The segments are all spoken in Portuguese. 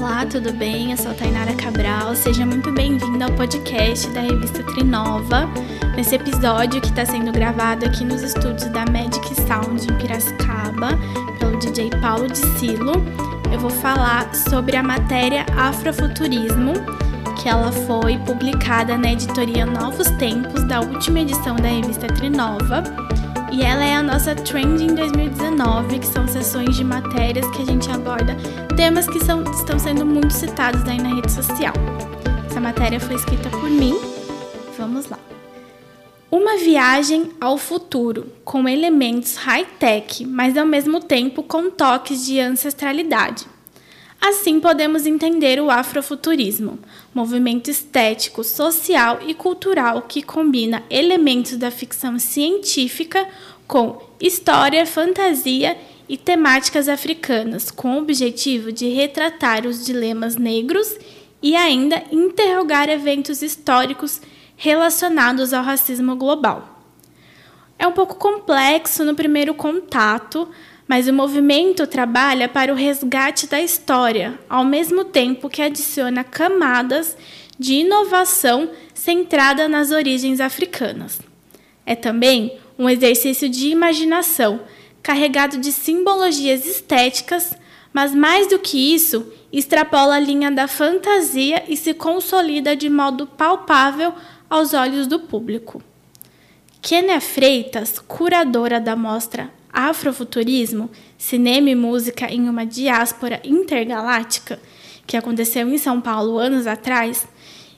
Olá, tudo bem? Eu sou a Tainara Cabral. Seja muito bem-vindo ao podcast da revista Trinova. Nesse episódio que está sendo gravado aqui nos estúdios da Magic Sound em Piracicaba, pelo DJ Paulo de Silo, eu vou falar sobre a matéria Afrofuturismo, que ela foi publicada na editoria Novos Tempos da última edição da revista Trinova e ela é a nossa Trend em 2019, que são sessões de matérias que a gente aborda temas que são, estão sendo muito citados aí na rede social. Essa matéria foi escrita por mim. Vamos lá. Uma viagem ao futuro, com elementos high-tech, mas ao mesmo tempo com toques de ancestralidade. Assim podemos entender o afrofuturismo, movimento estético, social e cultural que combina elementos da ficção científica com história, fantasia e temáticas africanas, com o objetivo de retratar os dilemas negros e ainda interrogar eventos históricos relacionados ao racismo global. É um pouco complexo no primeiro contato, mas o movimento trabalha para o resgate da história, ao mesmo tempo que adiciona camadas de inovação centrada nas origens africanas. É também um exercício de imaginação, carregado de simbologias estéticas, mas mais do que isso, extrapola a linha da fantasia e se consolida de modo palpável aos olhos do público. Kenia Freitas, curadora da mostra Afrofuturismo, Cinema e Música em uma Diáspora Intergaláctica, que aconteceu em São Paulo anos atrás,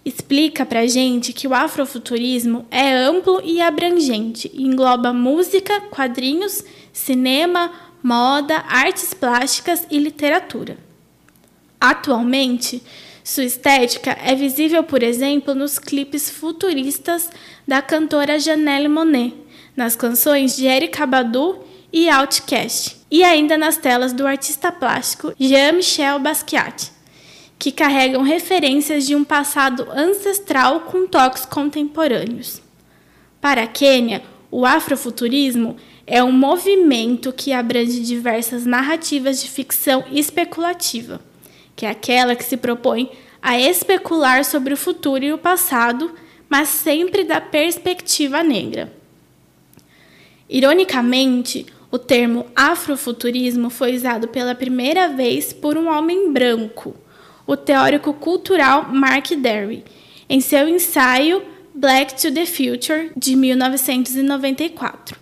explica para gente que o afrofuturismo é amplo e abrangente e engloba música, quadrinhos, cinema, moda, artes plásticas e literatura. Atualmente, sua estética é visível, por exemplo, nos clipes futuristas da cantora Janelle Monet, nas canções de Erykah Badu e Outcast, e ainda nas telas do artista plástico Jean-Michel Basquiat, que carregam referências de um passado ancestral com toques contemporâneos. Para a Quênia, o afrofuturismo é um movimento que abrange diversas narrativas de ficção especulativa, que é aquela que se propõe a especular sobre o futuro e o passado, mas sempre da perspectiva negra. Ironicamente, o termo afrofuturismo foi usado pela primeira vez por um homem branco, o teórico cultural Mark Derry, em seu ensaio Black to the Future, de 1994.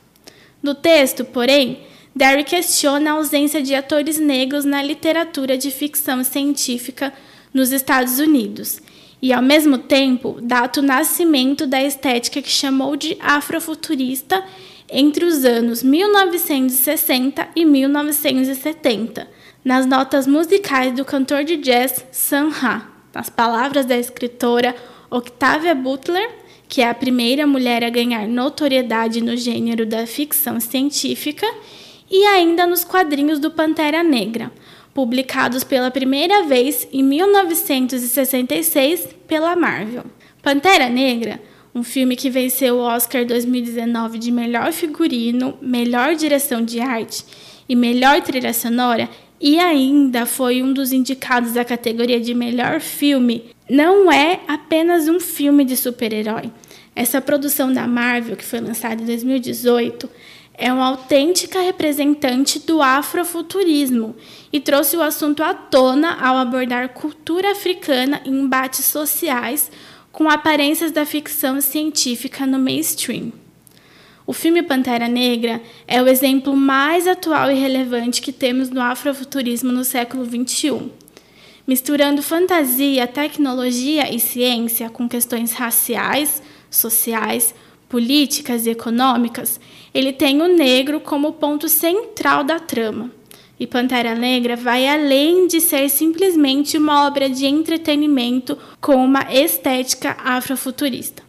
No texto, porém, Derry questiona a ausência de atores negros na literatura de ficção científica nos Estados Unidos e, ao mesmo tempo, data o nascimento da estética que chamou de afrofuturista entre os anos 1960 e 1970, nas notas musicais do cantor de jazz Sun Ra, nas palavras da escritora Octavia Butler, que é a primeira mulher a ganhar notoriedade no gênero da ficção científica, e ainda nos quadrinhos do Pantera Negra, publicados pela primeira vez em 1966 pela Marvel. Pantera Negra um filme que venceu o Oscar 2019 de melhor figurino, melhor direção de arte e melhor trilha sonora, e ainda foi um dos indicados da categoria de melhor filme, não é apenas um filme de super-herói. Essa produção da Marvel, que foi lançada em 2018, é uma autêntica representante do afrofuturismo e trouxe o assunto à tona ao abordar cultura africana em embates sociais com aparências da ficção científica no mainstream. O filme Pantera Negra é o exemplo mais atual e relevante que temos no afrofuturismo no século XXI. Misturando fantasia, tecnologia e ciência com questões raciais, sociais, políticas e econômicas, ele tem o negro como ponto central da trama. E Pantera Negra vai além de ser simplesmente uma obra de entretenimento com uma estética afrofuturista.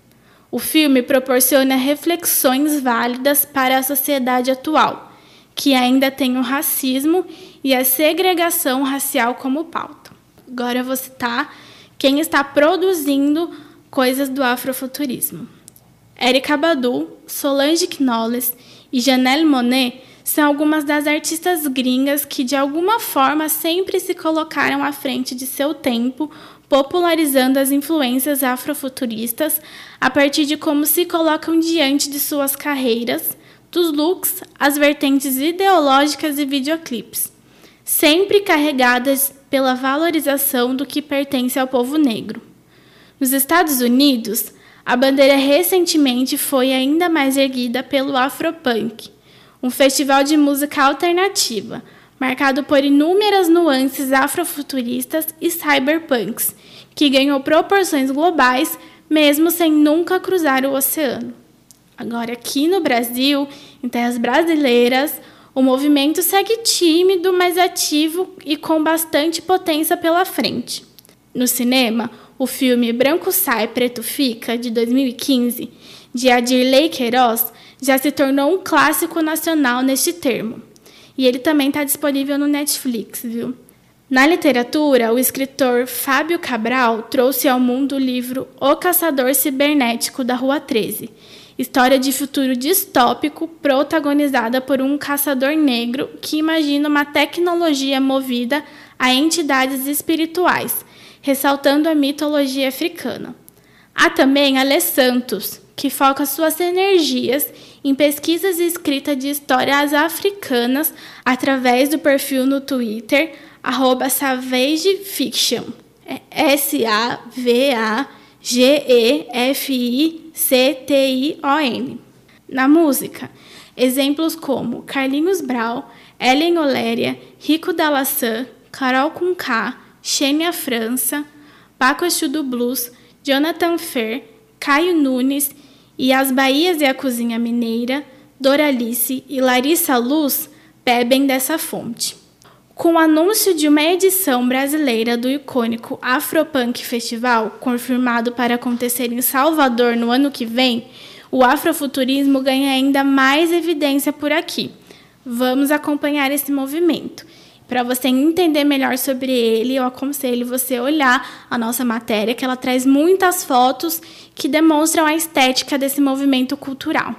O filme proporciona reflexões válidas para a sociedade atual, que ainda tem o racismo e a segregação racial como pauta. Agora eu vou citar quem está produzindo coisas do afrofuturismo. Erika Badu, Solange Knowles e Janelle Monet são algumas das artistas gringas que de alguma forma sempre se colocaram à frente de seu tempo, popularizando as influências afrofuturistas a partir de como se colocam diante de suas carreiras, dos looks, as vertentes ideológicas e videoclipes, sempre carregadas pela valorização do que pertence ao povo negro. Nos Estados Unidos, a bandeira recentemente foi ainda mais erguida pelo Afropunk, um festival de música alternativa, marcado por inúmeras nuances afrofuturistas e cyberpunks, que ganhou proporções globais mesmo sem nunca cruzar o oceano. Agora, aqui no Brasil, em terras brasileiras, o movimento segue tímido, mas ativo e com bastante potência pela frente. No cinema, o filme Branco Sai, Preto Fica, de 2015, de Adirley Queiroz, já se tornou um clássico nacional neste termo. E ele também está disponível no Netflix, viu? Na literatura, o escritor Fábio Cabral trouxe ao mundo o livro O Caçador Cibernético da Rua 13, história de futuro distópico protagonizada por um caçador negro que imagina uma tecnologia movida a entidades espirituais ressaltando a mitologia africana. Há também Alê Santos, que foca suas energias em pesquisas e escrita de histórias africanas através do perfil no Twitter @savagefiction. É S-A-V-A-G-E-F-I-C-T-I-O-N. Na música, exemplos como Carlinhos Brau, Ellen Oléria, Rico Dalassan, Carol Conká, Xênia França, Paco Exu do Blues, Jonathan Fer, Caio Nunes e As Bahias e a Cozinha Mineira, Doralice e Larissa Luz bebem dessa fonte. Com o anúncio de uma edição brasileira do icônico Afropunk Festival, confirmado para acontecer em Salvador no ano que vem, o afrofuturismo ganha ainda mais evidência por aqui. Vamos acompanhar esse movimento. Para você entender melhor sobre ele, eu aconselho você olhar a nossa matéria, que ela traz muitas fotos que demonstram a estética desse movimento cultural.